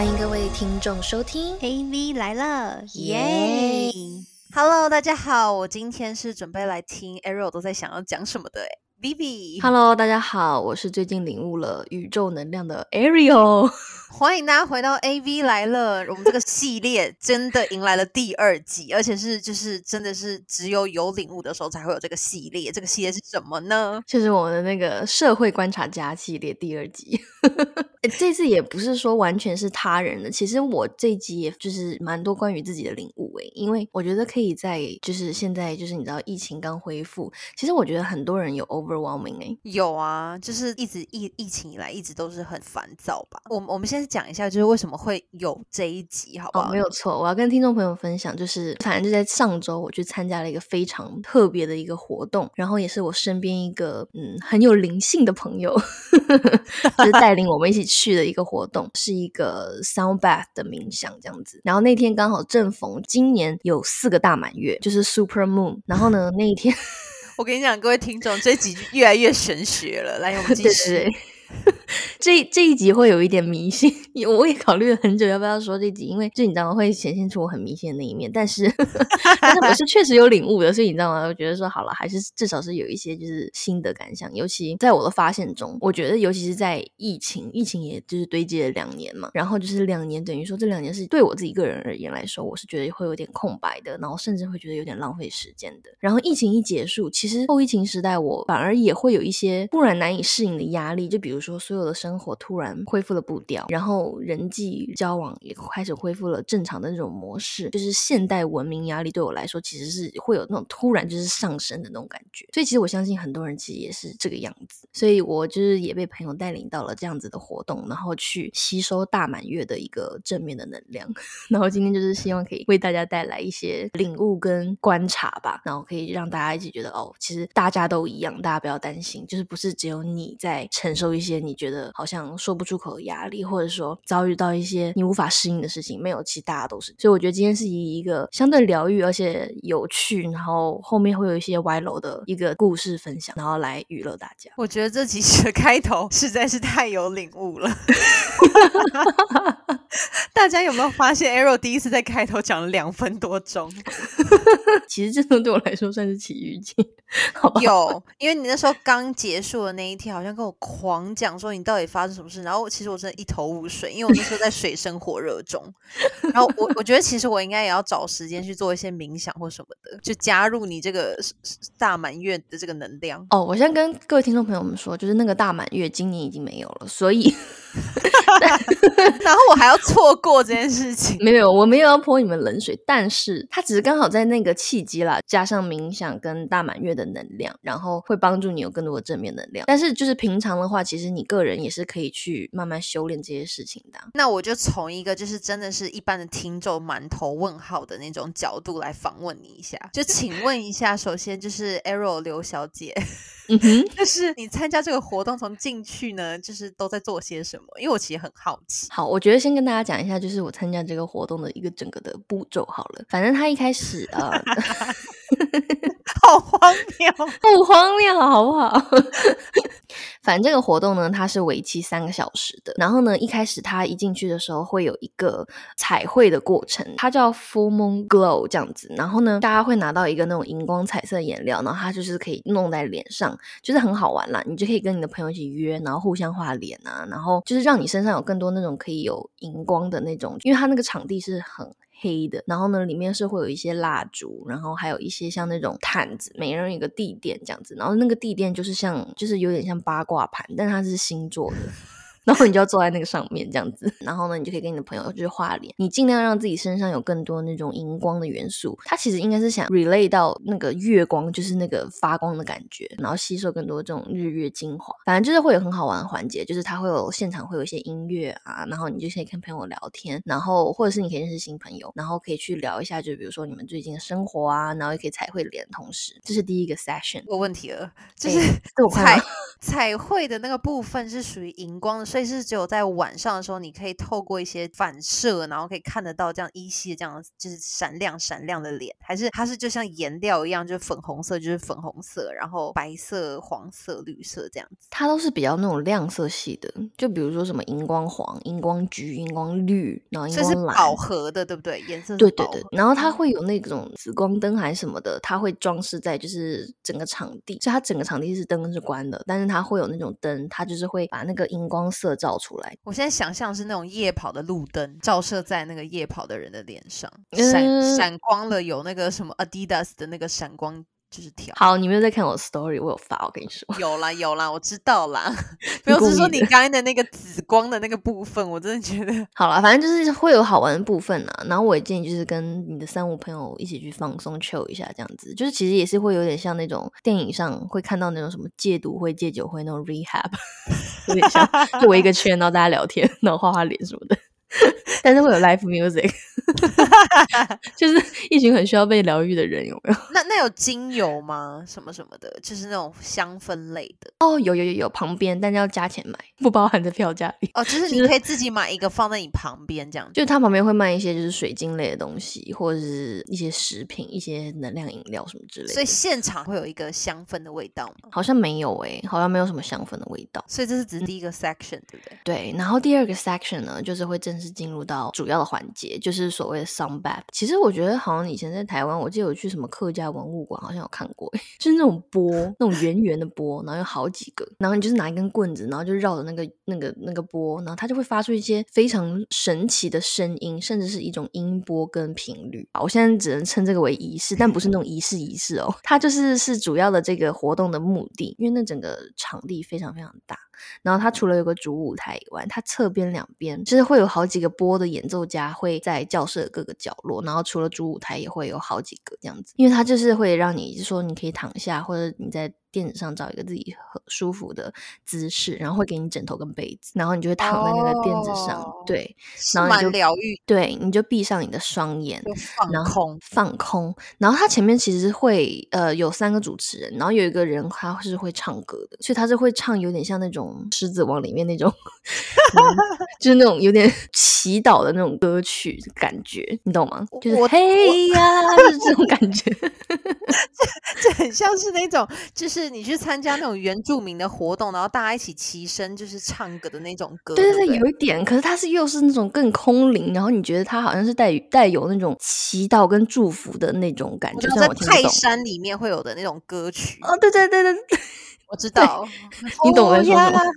欢迎各位听众收听。AV 来了，耶。Hello，大家好，我今天是准备来听 Arrow 都在想要讲什么的哎，Vivi，Hello，大家好，我是最近领悟了宇宙能量的 Ariel。欢迎大家回到 AV 来了，我们这个系列真的迎来了第二季，而且是就是真的是只有有领悟的时候才会有这个系列，这个系列是什么呢？就是我们的那个社会观察家系列第二集，诶这次也不是说完全是他人的，其实我这一集也就是蛮多关于自己的领悟诶，因为我觉得可以在就是现在就是你知道疫情刚恢复，其实我觉得很多人有 overwhelming 诶，有啊，就是一直疫疫情以来一直都是很烦躁吧。我我们先讲一下，就是为什么会有这一集，好不哦，好？没有错，我要跟听众朋友分享，就是反正就在上周，我去参加了一个非常特别的一个活动，然后也是我身边一个嗯很有灵性的朋友，就是带领我们一起去的一个活动，是一个 sound bath 的冥想这样子。然后那天刚好正逢今年有四个大满月，就是 super moon。然后呢，那一天我跟你讲，各位听众，这集越来越玄学了。来，我们 继对续。对对。这这一集会有一点迷信，我也考虑了很久要不要说这集，因为这你知道吗，会显现出我很迷信的那一面。但是，但是我是确实有领悟的，所以你知道吗？我觉得说好了，还是至少是有一些就是新的感想。尤其在我的发现中，我觉得尤其是在疫情，疫情也就是堆积了两年嘛，然后就是两年，等于说这两年是对我自己个人而言来说，我是觉得会有点空白的，然后甚至会觉得有点浪费时间的。然后疫情一结束，其实后疫情时代，我反而也会有一些突然难以适应的压力，就比如说所有的生活突然恢复了步调，然后人际交往也开始恢复了正常的那种模式，就是现代文明压力对我来说其实是会有那种突然就是上升的那种感觉。所以其实我相信很多人其实也是这个样子，所以我就是也被朋友带领到了这样子的活动，然后去吸收大满月的一个正面的能量。然后今天就是希望可以为大家带来一些领悟跟观察吧，然后可以让大家一起觉得哦，其实大家都一样，大家不要担心，就是不是只有你在承受一些你觉得好像说不出口的压力，或者说遭遇到一些你无法适应的事情，没有，其实大家都是。所以我觉得今天是以一个相对疗愈而且有趣，然后后面会有一些歪楼的一个故事分享，然后来娱乐大家。我觉得这集的开头实在是太有领悟了。大家有没有发现，Arrow 第一次在开头讲了两分多钟？其实这种对我来说算是奇遇记？有，因为你那时候刚结束的那一天，好像跟我狂讲说你到底发生什么事，然后其实我真的一头雾水，因为我那时候在水深火热中。然后我我觉得其实我应该也要找时间去做一些冥想或什么的，就加入你这个大满月的这个能量。哦，我先跟各位听众朋友们说，就是那个大满月今年已经没有了，所以 然后我还要错过这件事情。没有，我没有要泼你们冷水，但是它只是刚好在那个契机啦，加上冥想跟大满月的能量，然后会帮助你有更多的正面能量。但是就是平常的话，其实你个人也是可以去慢慢修炼这些事情的啊。那我就从一个就是真的是一般的听众满头问号的那种角度来访问你一下，就请问一下，首先就是 Arrow 刘小姐，嗯哼，就是你参加这个活动从进去呢，就是都在做些什么？因为我其实很好奇。好，我觉得先跟大家讲一下，就是我参加这个活动的一个整个的步骤好了。反正他一开始呃，好荒谬！不荒谬好不好？反正这个活动呢，它是为期三个小时的。然后呢，一开始他一进去的时候会有一个彩绘的过程，它叫 Full Moon Glow 这样子。然后呢，大家会拿到一个那种荧光彩色颜料，然后它就是可以弄在脸上，就是很好玩啦。你就可以跟你的朋友一起约，然后互相画脸啊，然后就是让你身上有更多那种可以有荧光的那种，因为它那个场地是很。黑的，然后呢，里面是会有一些蜡烛，然后还有一些像那种毯子，每人一个地垫这样子，然后那个地垫就是像，就是有点像八卦盘，但它是星座的。然后你就要坐在那个上面这样子，然后呢，你就可以跟你的朋友就是画脸，你尽量让自己身上有更多那种荧光的元素。它其实应该是想 relay 到那个月光，就是那个发光的感觉，然后吸收更多这种日月精华。反正就是会有很好玩的环节，就是它会有现场会有一些音乐啊，然后你就可以跟朋友聊天，然后或者是你可以认识新朋友，然后可以去聊一下，就比如说你们最近的生活啊，然后也可以彩绘脸同时，这是第一个 session。有问题了，就哎是这么快彩绘的那个部分是属于荧光的，所以是只有在晚上的时候，你可以透过一些反射，然后可以看得到这样依稀的这样就是闪亮闪亮的脸，还是它是就像颜料一样，就是粉红色就是粉红色，然后白色、黄色、绿色这样子。它都是比较那种亮色系的，就比如说什么荧光黄、荧光橘、荧光绿，然后荧所以是光蓝。饱和的，对不对？颜色是对对对，然后它会有那种紫光灯还是什么的，它会装饰在就是整个场地，所以它整个场地是灯是关的，但是它会有那种灯，它就是会把那个荧光色照出来。我现在想象是那种夜跑的路灯照射在那个夜跑的人的脸上，闪、嗯闪光了，有那个什么 Adidas 的那个闪光就是条。好，你没有在看我的 story，我有发，我跟你说。有啦有啦，我知道啦。你没有，故意的是说你刚才的那个紫光的那个部分，我真的觉得好了，反正就是会有好玩的部分啊。然后我也建议就是跟你的三五朋友一起去放松 chill 一下，这样子，就是其实也是会有点像那种电影上会看到那种什么戒毒会、戒酒会那种 rehab，有点像，就围一个圈，然后大家聊天，然后画画脸什么的。但是会有 live music，就是一群很需要被疗愈的人，有没有？那那有精油吗？什么什么的，就是那种香氛类的哦，有有有有，旁边，但是要加钱买，不包含在票价里。哦，就是你可以自己买一个放在你旁边这样子。就是它旁边会卖一些就是水晶类的东西，或者是一些食品、一些能量饮料什么之类的。所以现场会有一个香氛的味道吗？好像没有诶、好像没有什么香氛的味道。所以这是只是第一个 section，对不对？对，然后第二个 section 呢，就是会正是进入到主要的环节，就是所谓的 sound bath。其实我觉得好像以前在台湾，我记得有去什么客家文物馆，好像有看过、就是那种波，那种圆圆的波，然后有好几个，然后你就是拿一根棍子，然后就绕着那个那个那个波，然后它就会发出一些非常神奇的声音，甚至是一种音波跟频率。我现在只能称这个为仪式，但不是那种仪式仪式哦，它就是是主要的这个活动的目的，因为那整个场地非常非常大。然后它除了有个主舞台以外，它侧边两边就是会有好几个波的演奏家会在教室的各个角落，然后除了主舞台也会有好几个这样子，因为它就是会让你就说你可以躺下，或者你在垫子上找一个自己很舒服的姿势，然后会给你枕头跟被子，然后你就会躺在那个垫子上，哦对然后你就疗愈，对，你就闭上你的双眼，放然后空。放空，然后他前面其实会呃有三个主持人，然后有一个人他是会唱歌的，所以他是会唱有点像那种《狮子王》里面那种，嗯就是那种有点 祈祷的那种歌曲感觉，你懂吗？就是嘿呀，就是这种感觉。这很像是那种，就是你去参加那种原住民的活动，然后大家一起齐声就是唱歌的那种歌。对对对，有一点，可是它是又是那种更空灵，然后你觉得它好像是带带有那种祈祷跟祝福的那种感觉，就像在泰。山里面会有的那种歌曲，哦，对对对对对，我知道。你懂我在说什么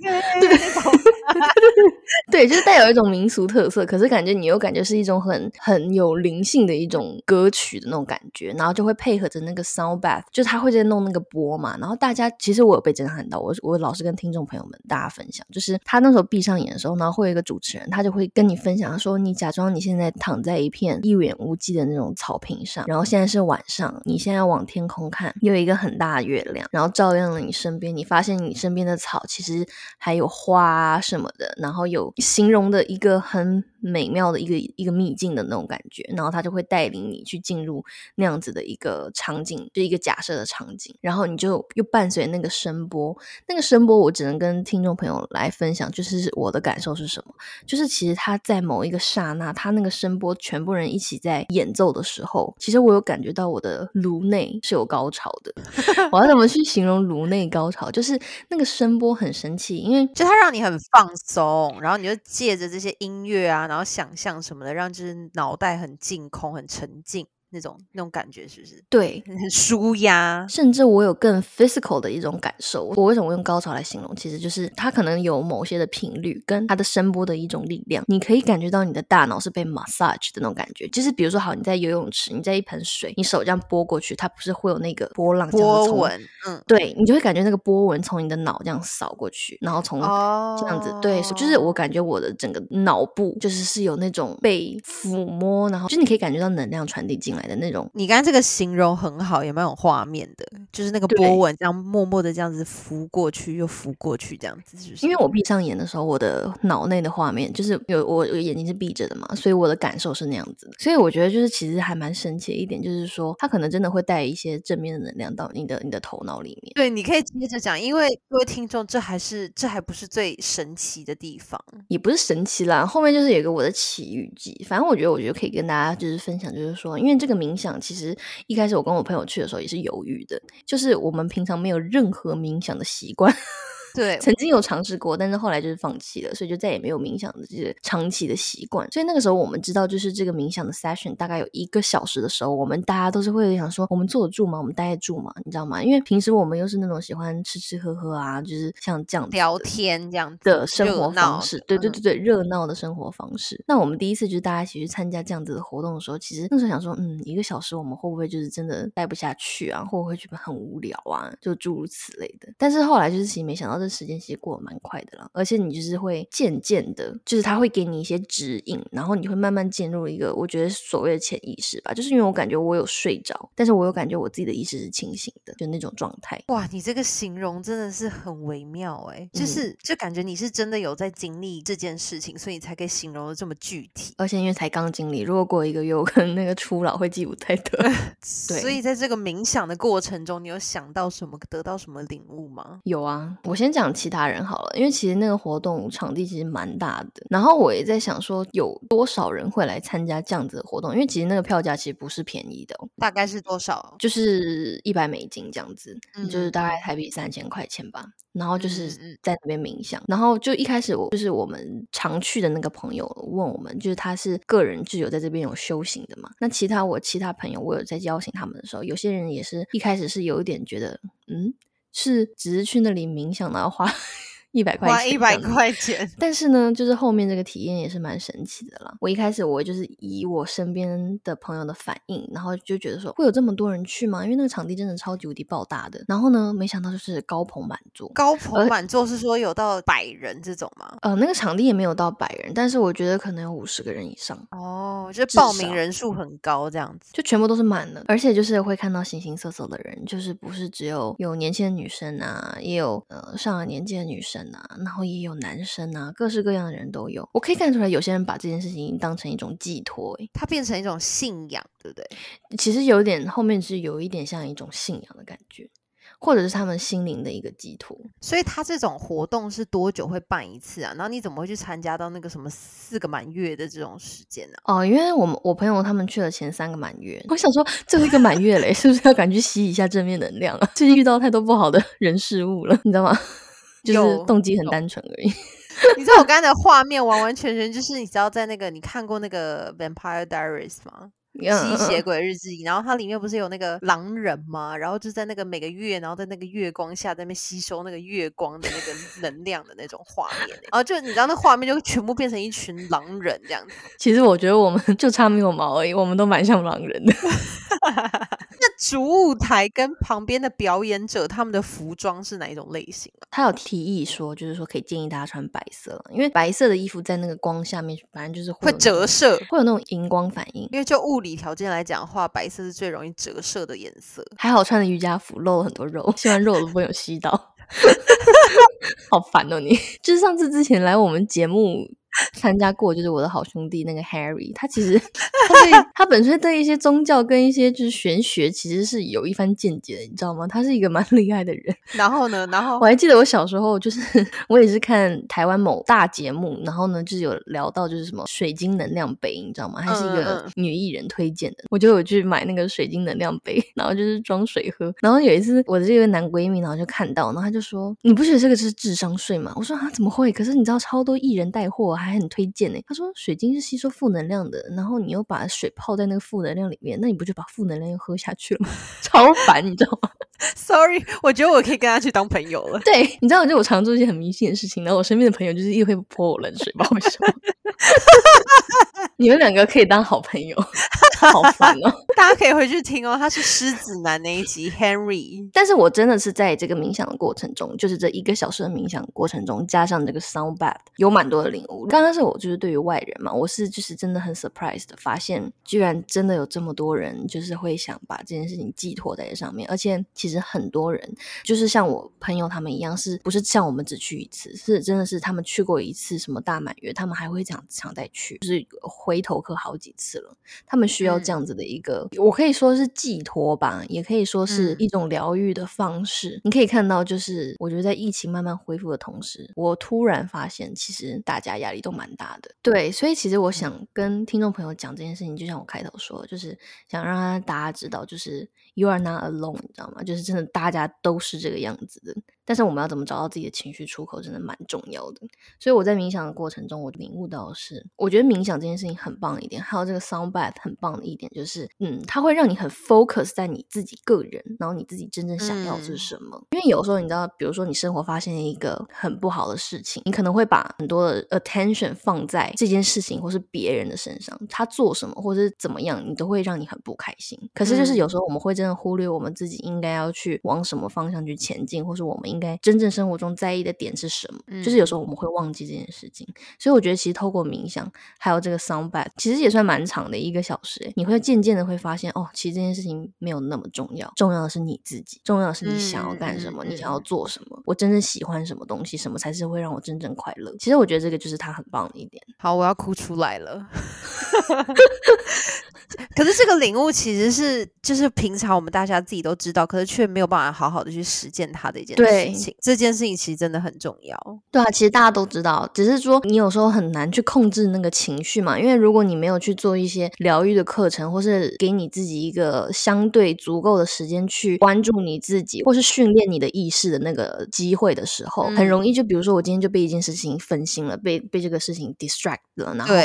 对，就是带有一种民俗特色，可是感觉你又感觉是一种很很有灵性的一种歌曲的那种感觉，然后就会配合着那个 sound bath，就是他会在弄那个波嘛，然后大家其实我有被震撼到，我我老是跟听众朋友们大家分享，就是他那时候闭上眼的时候，然后会有一个主持人，他就会跟你分享说，你假装你现在躺在一片一望无际的那种草坪上，然后现在是晚上，你现在要往天空看，有一个很大的月亮，然后照亮了你身你发现你身边的草其实还有花啊什么的，然后有形容的一个很美妙的一个一个秘境的那种感觉，然后他就会带领你去进入那样子的一个场景，就一个假设的场景，然后你就又伴随那个声波，那个声波我只能跟听众朋友来分享，就是我的感受是什么，就是其实他在某一个刹那，他那个声波全部人一起在演奏的时候，其实我有感觉到我的颅内是有高潮的。我要怎么去形容颅内高潮？就是那个声波很神奇，因为就它让你很放松，然后你就借着这些音乐啊，然后想象什么的，让就是脑袋很净空、很沉静。那种那种感觉，是不是？对很 舒压。甚至我有更 physical 的一种感受。我为什么用高潮来形容？其实就是它可能有某些的频率跟它的声波的一种力量，你可以感觉到你的大脑是被 massage 的那种感觉。就是比如说，好，你在游泳池，你在一盆水，你手这样拨过去，它不是会有那个波浪这样子波纹，嗯，对你就会感觉那个波纹从你的脑这样扫过去，然后从哦这样子，对，就是我感觉我的整个脑部就是是有那种被抚摸，然后就是你可以感觉到能量传递进来来的那种。你刚刚这个形容很好，也蛮有画面的，就是那个波纹这样默默的这样子浮过去又浮过去，这样子，是不是？因为我闭上眼的时候，我的脑内的画面就是有我我眼睛是闭着的嘛，所以我的感受是那样子的。所以我觉得就是其实还蛮神奇的一点，就是说它可能真的会带一些正面的能量到你的你的头脑里面。对，你可以接着讲，因为各位听众，这还是这还不是最神奇的地方。也不是神奇啦，后面就是有一个我的奇遇记。反正我觉得，我觉得可以跟大家就是分享，就是说，因为这个冥想，其实一开始我跟我朋友去的时候也是犹豫的，就是我们平常没有任何冥想的习惯。对，曾经有尝试过，但是后来就是放弃了，所以就再也没有冥想的这个长期的习惯。所以那个时候我们知道，就是这个冥想的 session 大概有一个小时的时候，我们大家都是会想说，我们坐得住吗？我们待得住吗？你知道吗？因为平时我们又是那种喜欢吃吃喝喝啊，就是像这样聊天这样子的生活方式，对对嗯对对，热闹的生活方式。那我们第一次就是大家一起去参加这样子的活动的时候，其实那时候想说，嗯，一个小时我们会不会就是真的待不下去啊，会不会觉得很无聊啊，就诸如此类的。但是后来就是其实没想到这时间其实过得蛮快的啦，而且你就是会渐渐的，就是他会给你一些指引，然后你会慢慢进入一个我觉得所谓的潜意识吧，就是因为我感觉我有睡着，但是我有感觉我自己的意识是清醒的，就那种状态。哇，你这个形容真的是很微妙哎、就嗯是就感觉你是真的有在经历这件事情，所以你才可以形容的这么具体。而且因为才刚经历，如果过一个月，我可能那个初老会记不太得。对所以在这个冥想的过程中，你有想到什么，得到什么领悟吗？有啊，我先讲其他人好了，因为其实那个活动场地其实蛮大的，然后我也在想说有多少人会来参加这样子的活动，因为其实那个票价其实不是便宜的、哦，大概是多少？就是一百美金这样子，就是大概嗯台币三千块钱吧。然后就是在那边冥想，然后就一开始我就是我们常去的那个朋友问我们，就是他是个人就有在这边有修行的嘛。那其他我其他朋友，我有在邀请他们的时候，有些人也是一开始是有一点觉得，嗯，是只是去那里冥想，的话一百块钱，花一百。块钱，但是呢，就是后面这个体验也是蛮神奇的了。我一开始我就是以我身边的朋友的反应，然后就觉得说会有这么多人去吗？因为那个场地真的超级无敌爆大的。然后呢，没想到就是高朋满座。高朋满座是说有到百人这种吗？呃，那个场地也没有到百人，但是我觉得可能有五十个人以上，哦，就报名人数很高这样子。就全部都是满的，而且就是会看到形形色色的人，就是不是只有有年轻的女生啊，也有呃上了年纪的女生啊，然后也有男生啊，各式各样的人都有。我可以看出来，有些人把这件事情当成一种寄托、欸，它变成一种信仰，对不对？其实有点后面是有一点像一种信仰的感觉，或者是他们心灵的一个寄托。所以他这种活动是多久会办一次啊？然后你怎么会去参加到那个什么四个满月的这种时间呢、哦，因为我们我朋友他们去了前三个满月，我想说最后一个满月嘞，是不是要赶去吸一下正面能量啊？最近遇到太多不好的人事物了，你知道吗？就是动机很单纯而已。你知道我刚才的画面完完全全就是你知道在那个你看过那个《Vampire Diaries》吗？吸血鬼日记，然后它里面不是有那个狼人吗？然后就在那个每个月，然后在那个月光下，在那边吸收那个月光的那个 能量的那种画面欸，然后就你知道那画面就全部变成一群狼人这样子。其实我觉得我们 就差没有毛而已，我们都蛮像狼人的。那主舞台跟旁边的表演者他们的服装是哪一种类型啊？他有提议说，就是说可以建议大家穿白色了，因为白色的衣服在那个光下面，反正就是会折射，会有那种荧光反应。因为就物理条件来讲的话，白色是最容易折射的颜色。还好穿的瑜伽服露了很多肉，希望肉都不会有吸到。好烦哦你！就是上次之前来我们节目 参加过，就是我的好兄弟那个 Harry，他其实他对他本身对一些宗教跟一些就是玄学其实是有一番见解的，你知道吗？他是一个蛮厉害的人。然后呢，然后我还记得我小时候就是 我也是看台湾某大节目，然后呢就是有聊到就是什么水晶能量杯，你知道吗？还是一个嗯女艺人推荐的，我就有去买那个水晶能量杯，然后就是装水喝。然后有一次我的这个男闺蜜，然后就看到，然后他就说：“你不觉得这个是智商税吗？”我说：“啊，怎么会？可是你知道超多艺人带货还很推荐呢。”他说：“水晶是吸收负能量的，然后你又把水泡在那个负能量里面，那你不就把负能量又喝下去了吗？超烦，你知道吗？” Sorry，我觉得我可以跟他去当朋友了。对，你知道，就我常做一些很迷信的事情，然后我身边的朋友就是一直会泼我冷水，不知道为什么。你们两个可以当好朋友，好烦哦。大家可以回去听哦，他是狮子男那一集 Henry。但是我真的是在这个冥想的过程中，就是这一个小时的冥想过程中，加上这个 sound bath，有蛮多的领悟。刚开始我就是对于外人嘛，我是就是真的很 surprised 的发现，居然真的有这么多人就是会想把这件事情寄托在这上面，而且其实很多人就是像我朋友他们一样，是不是像我们只去一次，是真的是他们去过一次什么大满月，他们还会想想再去，就是回头客好几次了。他们需要这样子的一个，我可以说是寄托吧，也可以说是一种疗愈的方式。你可以看到，就是我觉得在疫情慢慢恢复的同时，我突然发现，其实大家压力都蛮大的。对，所以其实我想跟听众朋友讲这件事情，就像我开头说，就是想让大家知道，就是 you are not alone，你知道吗？就是真的大家都是这个样子的。但是我们要怎么找到自己的情绪出口，真的蛮重要的。所以我在冥想的过程中，我领悟到的是，我觉得冥想这件事情很棒一点，还有这个 sound bath 很棒的一点，就是嗯，它会让你很 focus 在你自己个人，然后你自己真正想要的是什么。因为有时候你知道，比如说你生活发现一个很不好的事情，你可能会把很多的 attention 放在这件事情或是别人的身上，他做什么或者是怎么样，你都会让你很不开心。可是就是有时候我们会真的忽略我们自己应该要去往什么方向去前进，或是我们。应该真正生活中在意的点是什么？就是有时候我们会忘记这件事情，所以我觉得其实透过冥想，还有这个 sound bath，其实也算蛮长的一个小时。你会渐渐的会发现，哦，其实这件事情没有那么重要，重要的是你自己，重要的是你想要干什么，你想要做什么，我真正喜欢什么东西，什么才是会让我真正快乐。其实我觉得这个就是他很棒的一点。好，我要哭出来了。可是这个领悟其实是，就是平常我们大家自己都知道，可是却没有办法好好的去实践它的一件事情。这件事情其实真的很重要。对啊，其实大家都知道，只是说你有时候很难去控制那个情绪嘛。因为如果你没有去做一些疗愈的课程，或是给你自己一个相对足够的时间去关注你自己，或是训练你的意识的那个机会的时候，很容易就比如说我今天就被一件事情分心了，被被这个事情 distract 了，然后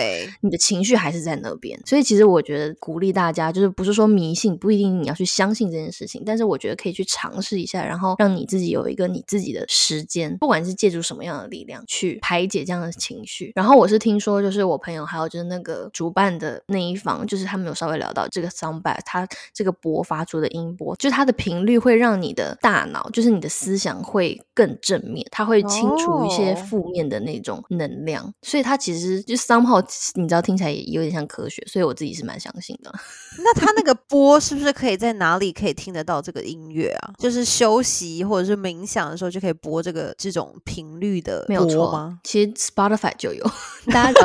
你的情绪还是在那边。所以其实我觉得。鼓励大家，就是不是说迷信，不一定你要去相信这件事情，但是我觉得可以去尝试一下，然后让你自己有一个你自己的时间，不管是借助什么样的力量去排解这样的情绪。然后我是听说，就是我朋友还有就是那个主办的那一方，就是他们有稍微聊到这个 sound bath，它这个波发出的音波，就是它的频率会让你的大脑，就是你的思想会更正面，它会清除一些负面的那种能量，所以它其实就 somehow 你知道听起来也有点像科学，所以我自己是蛮相信的。那它那个波是不是可以在哪里可以听得到这个音乐啊？就是休息或者是冥想的时候就可以播这个这种频率的，没有错吗？其实 Spotify 就有，大家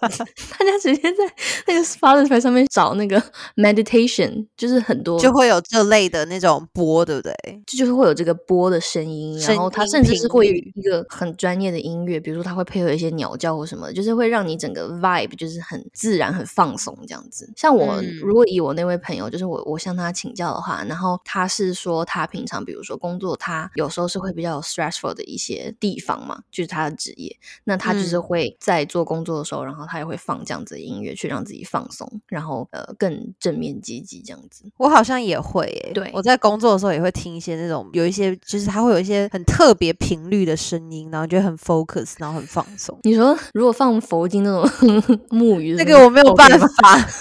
大家直接在那个 Spotify 上面找那个 meditation，就是很多就会有这类的那种波，对不对？就就是会有这个波的声音，然后它甚至是会有一个很专业的音乐，比如说它会配合一些鸟叫或什么，就是会让你整个 vibe 就是很自然、很放松这样子，像。我如果以我那位朋友，就是我我向他请教的话，然后他是说他平常比如说工作，他有时候是会比较 stressful 的一些地方嘛，就是他的职业，那他就是会在做工作的时候，然后他也会放这样子的音乐去让自己放松，然后呃更正面积极这样子。我好像也会，对我在工作的时候也会听一些那种有一些就是他会有一些很特别频率的声音，然后觉得很 focus，然后很放松。你说如果放佛经那种 木鱼，那个我没有办法。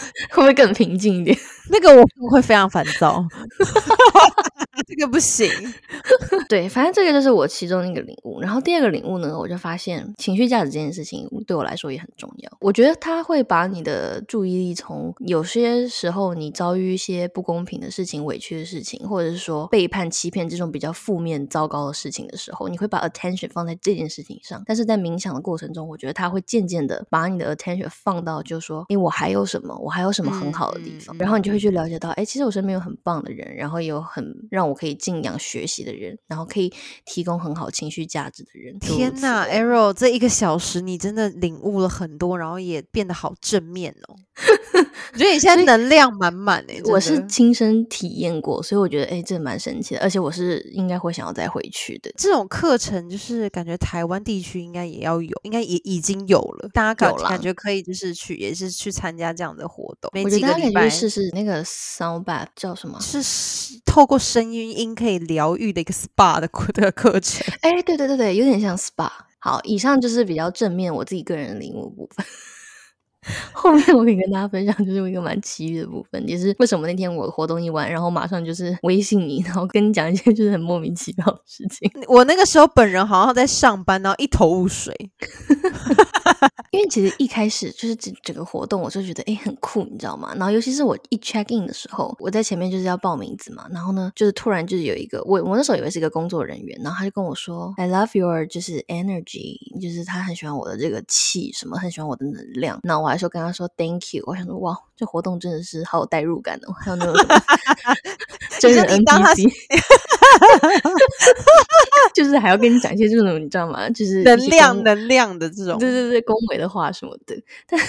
会更平静一点，那个我会非常烦躁。这个不行，对，反正这个就是我其中一个领悟。然后第二个领悟呢，我就发现情绪价值这件事情对我来说也很重要。我觉得它会把你的注意力从有些时候你遭遇一些不公平的事情、委屈的事情，或者是说背叛、欺骗这种比较负面、糟糕的事情的时候，你会把 attention 放在这件事情上。但是在冥想的过程中，我觉得它会渐渐的把你的 attention 放到，就是说，哎，我还有什么？我还有什么很好的地方？然后你就会去了解到，哎，其实我身边有很棒的人，然后有很让我。可以敬仰学习的人，然后可以提供很好情绪价值的人。天呐，Arrow，这一个小时你真的领悟了很多，然后也变得好正面哦。我觉得你现在能量满满诶，我是亲身体验过，所以我觉得哎，这蛮神奇的，而且我是应该会想要再回去的。这种课程就是感觉台湾地区应该也要有，应该也已经有了，大家感感觉可以就是去，也是去参加这样的活动。我觉得可以试试那个 Sound Bath 叫什么？是透过声音音可以疗愈的一个 SPA 的 的课程。哎，对对对对，有点像 SPA。好，以上就是比较正面我自己个人领悟部分。后面我可以跟大家分享，就是一个蛮奇遇的部分，也是为什么那天我活动一完，然后马上就是微信你，然后跟你讲一些就是很莫名其妙的事情。我那个时候本人好像在上班，然后一头雾水。因为其实一开始就是整整个活动，我就觉得哎很酷，你知道吗？然后尤其是我一 check in 的时候，我在前面就是要报名字嘛，然后呢，就是突然就是有一个我我那时候以为是一个工作人员，然后他就跟我说 I love your 就是 energy，就是他很喜欢我的这个气，什么很喜欢我的能量。那我还说跟他说 thank you，我想说哇，这活动真的是好有代入感哦，还有那种真人 NPC。就是还要跟你讲一些这种你知道吗？就是能量能量的这种，对对对，恭维的话什么的。但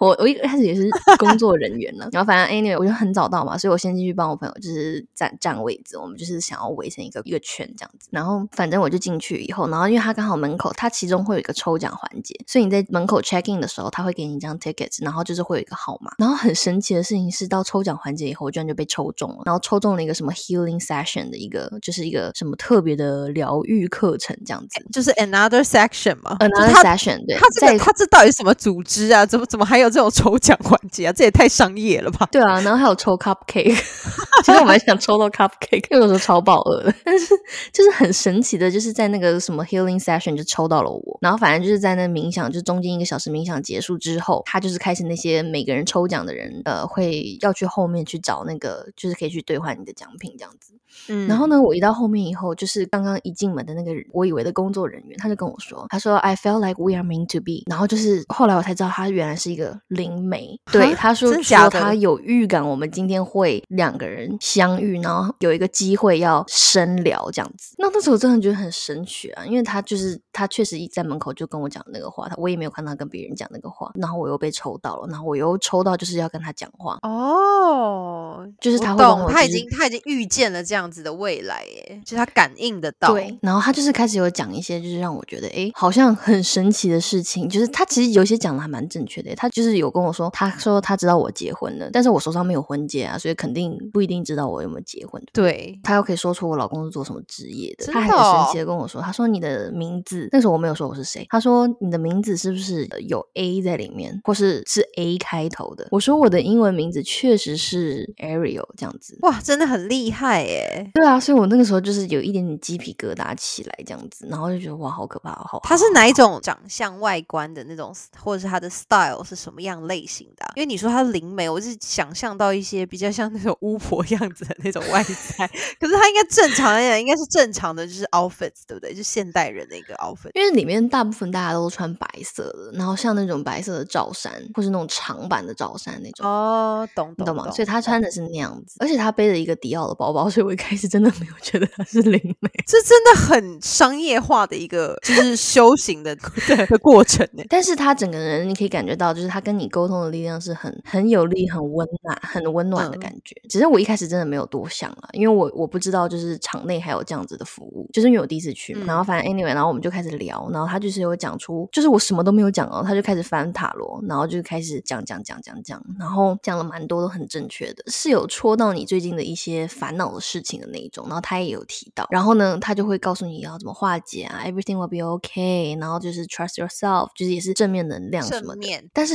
我我一开始也是工作人员呢，然后反正 anyway 我就很早到嘛，所以我先进去帮我朋友就是占占位置，我们就是想要围成一个一个圈这样子。然后反正我就进去以后，然后因为他刚好门口，他其中会有一个抽奖环节，所以你在门口 check in 的时候，他会给你一张 ticket，然后就是会有一个号码。然后很神奇的事情是，到抽奖环节以后，我居然就被抽中了，然后抽中了一个什么 healing session 的一个，就是一个什么特别的疗愈课程这样子，就是 another section 嘛，another session。对，他这个他这到底什么组织啊？怎么怎么还有这种抽奖环节啊？这也太商业了吧？对啊，然后还有抽 cupcake，其实我蛮想抽到 cupcake，因为有时候超饱饿的。但是就是很神奇的，就是在那个什么 healing session 就抽到了我，然后反正就是在那冥想，就中间一个小时冥想结束之后，他就是开始那些每个人抽奖的人，呃，会要去后面去找那个，就是可以去兑换你的奖品这样子。嗯，然后呢，我一到后面以后，就是刚刚一进门的那个我以为的工作人员，他就跟我说，他说 I felt like we are meant to be。然后就是后来我才知道，他原来是一个灵媒。对，他说说他有预感，我们今天会两个人相遇，然后有一个机会要深聊这样子。那那时候我真的觉得很神奇啊，因为他就是他确实一在门口就跟我讲那个话，他我也没有看他跟别人讲那个话，然后我又被抽到了，然后我又抽到就是要跟他讲话。哦，就是他懂，他已经他已经预见了这样子的未来，耶，就是他感应得到。对，然后他就是开始有讲一些，就是让我觉得哎，好像很神奇的事情。就是他其实有些讲的还蛮正确的，他就是有跟我说，他说他知道我结婚了，但是我手上没有婚戒啊，所以肯定不一定知道我有没有结婚。对，他又可以说出我老公是做什么职业的，他还很神奇的跟我说，他说你的名字，那时候我没有说我是谁，他说你的名字是不是有 A 在里面，或是是 A 开头的？我说我的英文名字确实是 Ariel 这样子。哇，真的很厉害耶！对啊，所以我那个时候就是有一点点鸡皮疙瘩起来这样子，然后就觉得哇，好可怕，好。他是哪一种长相外观的那种，或者是他的 style 是什么样类型的？因为你说他是灵媒，我是想象到一些比较像那种巫婆样子的那种外在，可是他应该正常来讲，应该是正常的，就是 outfits 对不对？就现代人的一个 outfit。因为里面大部分大家都穿白色的，然后像那种白色的罩衫，或是那种长版的罩衫那种。哦，懂懂吗？所以他穿的是那样子，而且他背着一个迪奥的包包，所以我一开始真的没有觉得他是灵媒。这真的很商业化的一个就是修行的 的过程呢。但是他整个人你可以感觉到，就是他跟你沟通的力量是很很有力、很温暖、很温暖的感觉。只是我一开始真的没有多想了，因为我我不知道就是场内还有这样子的服务，就是因为我第一次去嘛。然后反正 anyway，然后我们就开始聊，然后他就是有讲出，就是我什么都没有讲哦，他就开始翻塔罗，然后就开始讲讲讲讲讲，然后讲了蛮多都很正确的，是有戳到你最近的一些烦恼的事情的那一种。然后他也有提到，然后呢，他就会告诉你要怎么化解啊，everything will be okay，然后就是 trust yourself，就是也是正面能量什么的。但是。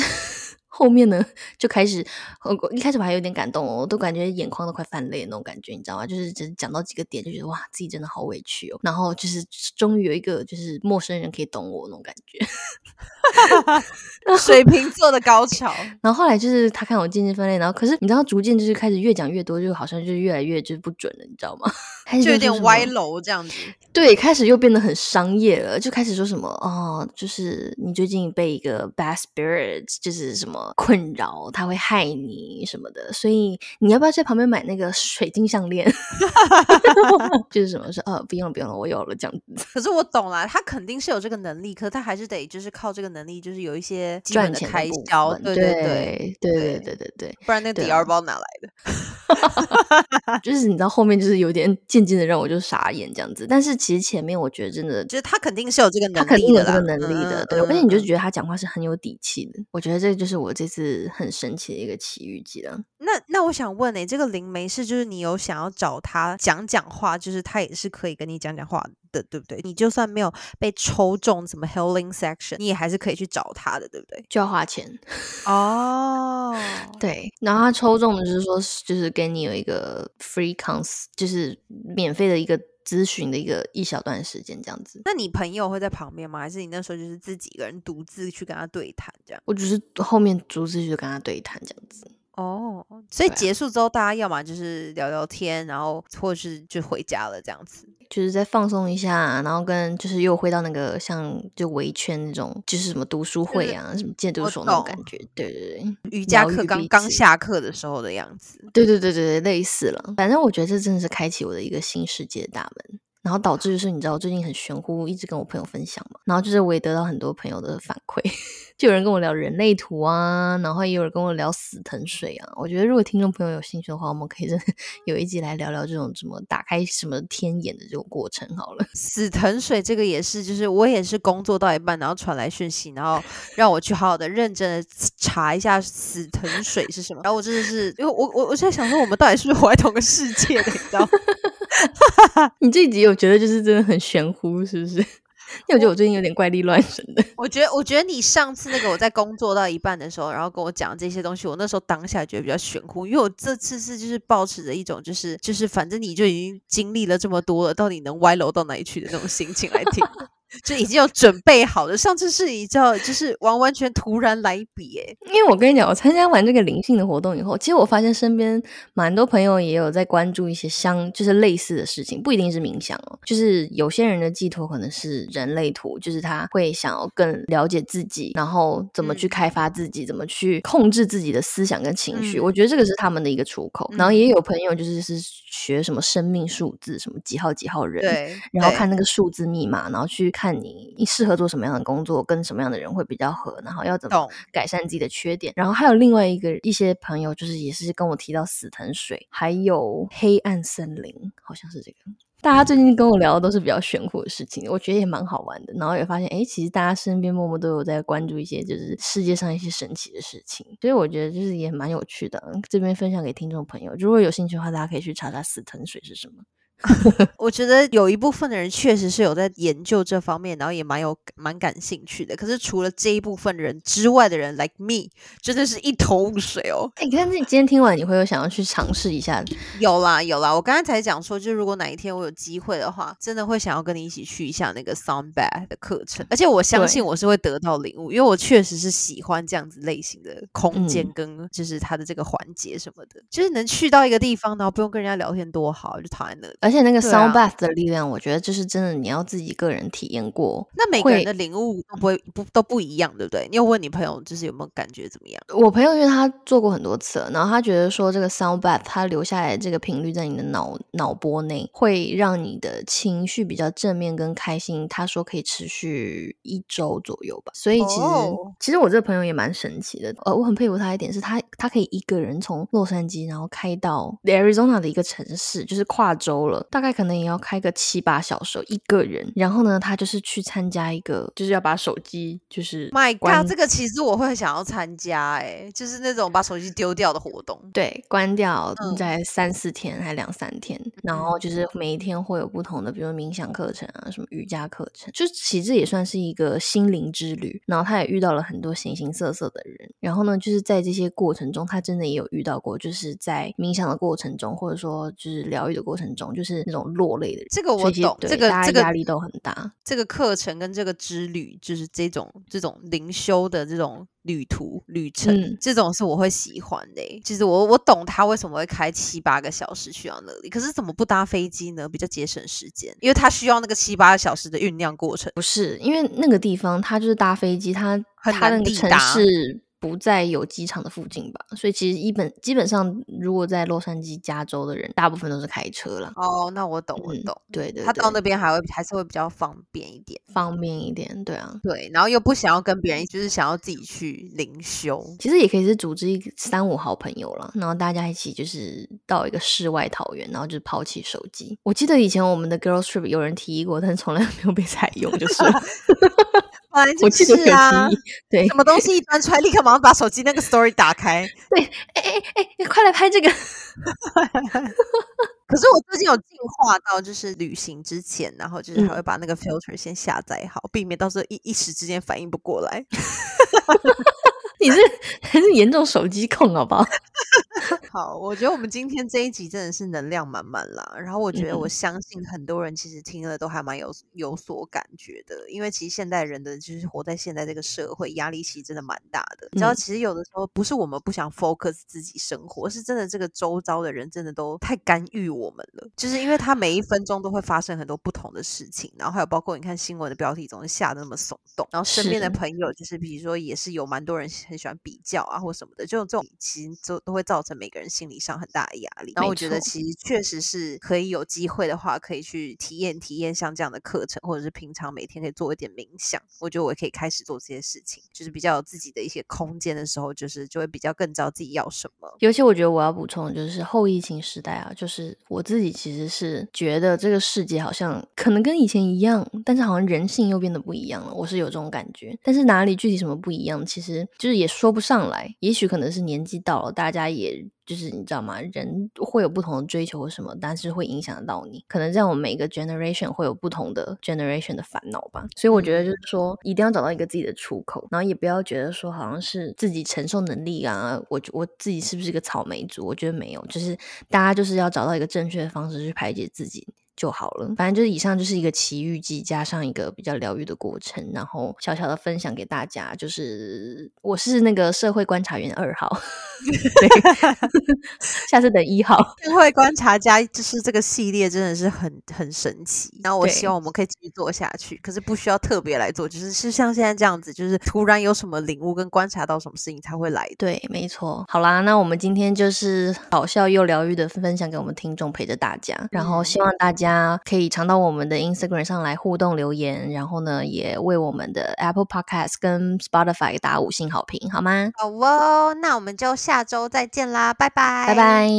后面呢，就开始，一开始我还有点感动哦，我都感觉眼眶都快泛泪那种感觉，你知道吗？就是只讲到几个点，就觉得哇，自己真的好委屈哦。然后就是终于有一个就是陌生人可以懂我那种感觉，水瓶座的高潮。然后后来就是他看我渐渐泛泪，然后可是你知道，逐渐就是开始越讲越多，就好像就是越来越就是不准了，你知道吗？就有点歪楼这样子。对，开始又变得很商业了，就开始说什么哦，就是你最近被一个 bad spirits，就是什么。困扰，他会害你什么的，所以你要不要在旁边买那个水晶项链？就是什么说，呃，不用了，不用了，我有了这样子。可是我懂了，他肯定是有这个能力，可是他还是得就是靠这个能力，就是有一些赚钱开销。对对对对对对对对，不然那第二包哪来的？就是你知道后面就是有点渐渐的让我就傻眼这样子，但是其实前面我觉得真的，就是他肯定是有这个能力，他肯定有这个能力的，对。而且你就觉得他讲话是很有底气的，我觉得这就是我。我这次很神奇的一个奇遇记了。那那我想问，哎，这个灵媒是就是你有想要找他讲讲话，就是他也是可以跟你讲讲话的，对不对？你就算没有被抽中什么 healing section，你也还是可以去找他的，对不对？就要花钱。哦，对，然后他抽中的就是说，就是给你有一个 free cons，就是免费的一个咨询的一个一小段时间这样子。那你朋友会在旁边吗？还是你那时候就是自己一个人独自去跟他对谈这样？我只是后面独自去跟他对谈这样子。哦，所以结束之后，大家要么就是聊聊天，然后或者是就回家了这样子。就是再放松一下，然后跟就是又回到那个像就围圈那种，就是什么读书会啊，什么戒毒我所那种感觉。对对对，瑜伽课刚刚下课的时候的样子。对对对对对，类似了。反正我觉得这真的是开启我的一个新世界的大门，然后导致就是你知道我最近很玄乎，一直跟我朋友分享嘛，然后就是我也得到很多朋友的反馈，就有人跟我聊人类图啊，然后也有人跟我聊死藤水啊。我觉得如果听众朋友有兴趣的话，我们可以 有一集来聊聊这种怎么打开什么天眼的这种过程好了。死藤水这个也是，就是我也是工作到一半，然后传来讯息，然后让我去好好的认真的查一下死藤水是什么。然后我真的是，因为我我我在想说，我们到底是不是活在同个世界的，你知道？你这一集我觉得就是真的很玄乎，是不是？因为我觉得我最近有点怪力乱神的。我觉得，我觉得你上次那个我在工作到一半的时候，然后跟我讲这些东西，我那时候当下觉得比较玄乎，因为我这次是就是保持着一种就是就是反正你就已经经历了这么多了，到底能歪楼到哪里去的那种心情来听，就已经有准备好的。上次是你知道，就是完完全突然来笔、欸，因为我跟你讲，我参加完这个灵性的活动以后，其实我发现身边蛮多朋友也有在关注一些相就是类似的事情，不一定是冥想哦，就是有些人的寄托可能是人类图，就是他会想要更了解自己，然后怎么去嗯开发自己，怎么去控制自己的思想跟情绪。嗯我觉得这个是他们的一个出口。然后也嗯有朋友就是是学什么生命数字，什么几号几号人，对然后看那个数字密码，然后去看你你适合做什么样的工作，跟什么样的人会比较合，然后要怎么改善自己的缺点。然后还有另外一个一些朋友，就是也是跟我提到死藤水，还有黑暗森林，好像是这个。大家最近跟我聊的都是比较玄乎的事情，我觉得也蛮好玩的。然后也发现，哎，其实大家身边默默都有在关注一些就是世界上一些神奇的事情，所以我觉得就是也蛮有趣的。这边分享给听众朋友，如果有兴趣的话，大家可以去查查死藤水是什么。我觉得有一部分的人确实是有在研究这方面，然后也蛮有蛮感兴趣的。可是除了这一部分人之外的人，like me，真的是一头雾水哦。哎，但是你今天听完，你会有想要去尝试一下？有啦有啦，我刚才才讲说，就如果哪一天我有机会的话，真的会想要跟你一起去一下那个 Sound Bath 的课程，而且我相信我是会得到领悟，因为我确实是喜欢这样子类型的空间嗯跟就是它的这个环节什么的，就是能去到一个地方，然后不用跟人家聊天多好，就躺在那里。而且那个 sound 啊 bath 的力量，我觉得就是真的，你要自己个人体验过。那每个人的领悟都不会不都不一样，对不对？你有问你朋友，就是有没有感觉怎么样？我朋友因为他做过很多次了，然后他觉得说这个 sound bath 它留下来的这个频率在你的脑脑波内，会让你的情绪比较正面跟开心。他说可以持续一周左右吧。所以其实、哦其实我这个朋友也蛮神奇的，呃，我很佩服他一点是他他可以一个人从洛杉矶然后开到 Arizona 的一个城市，就是跨州了，大概可能也要开个七八小时一个人。然后呢，他就是去参加一个，就是要把手机就是 My 关 God，这个其实我会想要参加、欸，就是那种把手机丢掉的活动。对，关掉嗯在三四天还两三天，然后就是每一天会有不同的，比如冥想课程啊，什么瑜伽课程，就其实也算是一个心灵之旅。然后他也遇到了很多形形色色的人，然后呢，就是在这些过程中，他真的也有遇到过，就是在冥想的过程中，或者说就是疗愈的过程中，就是那种落泪的人。这个我懂，这个这个家压力都很大。这个课程跟这个之旅，就是这种这种灵修的这种旅途旅程，嗯这种是我会喜欢的欸、其实我我懂他为什么会开七八个小时去到那里，可是怎么不搭飞机呢？比较节省时间，因为他需要那个七八个小时的酝酿过程。不是，因为那个地方他就是搭飞机，它很它那个城市不在有机场的附近吧，所以其实一本基本上，如果在洛杉矶、加州的人，大部分都是开车了。哦，那我懂，我嗯懂。对对对他到那边还会还是会比较方便一点，方便一点，对啊。对，然后又不想要跟别人，就是想要自己去灵修。其实也可以是组织一个三五好朋友了，然后大家一起就是到一个世外桃源，然后就是抛弃手机。我记得以前我们的 girls trip 有人提议过，但是从来 没有被采用，就是了 本来就我是啊。对，什么东西一端出来，立刻马上把手机那个 story 打开。对哎哎哎，你快来拍这个！可是我最近有进化到，就是旅行之前，然后就是还会把那个 filter 先下载好，避免到时候一一时之间反应不过来。你是还是严重手机控，好不好？好，我觉得我们今天这一集真的是能量满满啦。然后我觉得我相信很多人其实听了都还蛮有有所感觉的，因为其实现代人的就是活在现在这个社会，压力其实真的蛮大的。你知道，其实有的时候不是我们不想 focus 自己生活，是真的这个周遭的人真的都太干预我们了。就是因为他每一分钟都会发生很多不同的事情，然后还有包括你看新闻的标题总是下的那么耸动，然后身边的朋友就是比如说也是有蛮多人很喜欢比较啊或什么的，就这种其实都都会造成每个人心理上很大的压力。然后我觉得其实确实是可以有机会的话，可以去体验体验像这样的课程，或者是平常每天可以做一点冥想。我觉得我也可以开始做这些事情，就是比较有自己的一些空间的时候，就是就会比较更知道自己要什么。尤其我觉得我要补充的就是后疫情时代啊，就是我自己其实是觉得这个世界好像可能跟以前一样，但是好像人性又变得不一样了。我是有这种感觉，但是哪里具体什么不一样，其实就是也说不上来。也许可能是年纪到了，大家也。就是你知道吗？人会有不同的追求或什么，但是会影响到你。可能在我们每个 generation 会有不同的 generation 的烦恼吧。所以我觉得就是说，一定要找到一个自己的出口，然后也不要觉得说好像是自己承受能力啊。我我自己是不是一个草莓族？我觉得没有，就是大家就是要找到一个正确的方式去排解自己。就好了，反正就是以上就是一个奇遇记，加上一个比较疗愈的过程，然后小小的分享给大家。就是我是那个社会观察员二号，下次等一号。社会观察家就是这个系列真的是很很神奇，然后我希望我们可以继续做下去，可是不需要特别来做，就是是像现在这样子，就是突然有什么领悟跟观察到什么事情才会来。对，没错。好啦，那我们今天就是搞笑又疗愈的分享给我们听众，陪着大家，然后希望大家。可以常到我们的 Instagram 上来互动留言，然后呢，也为我们的 Apple Podcast 跟 Spotify 打五星好评，好吗？好哦，那我们就下周再见啦，拜拜，拜拜。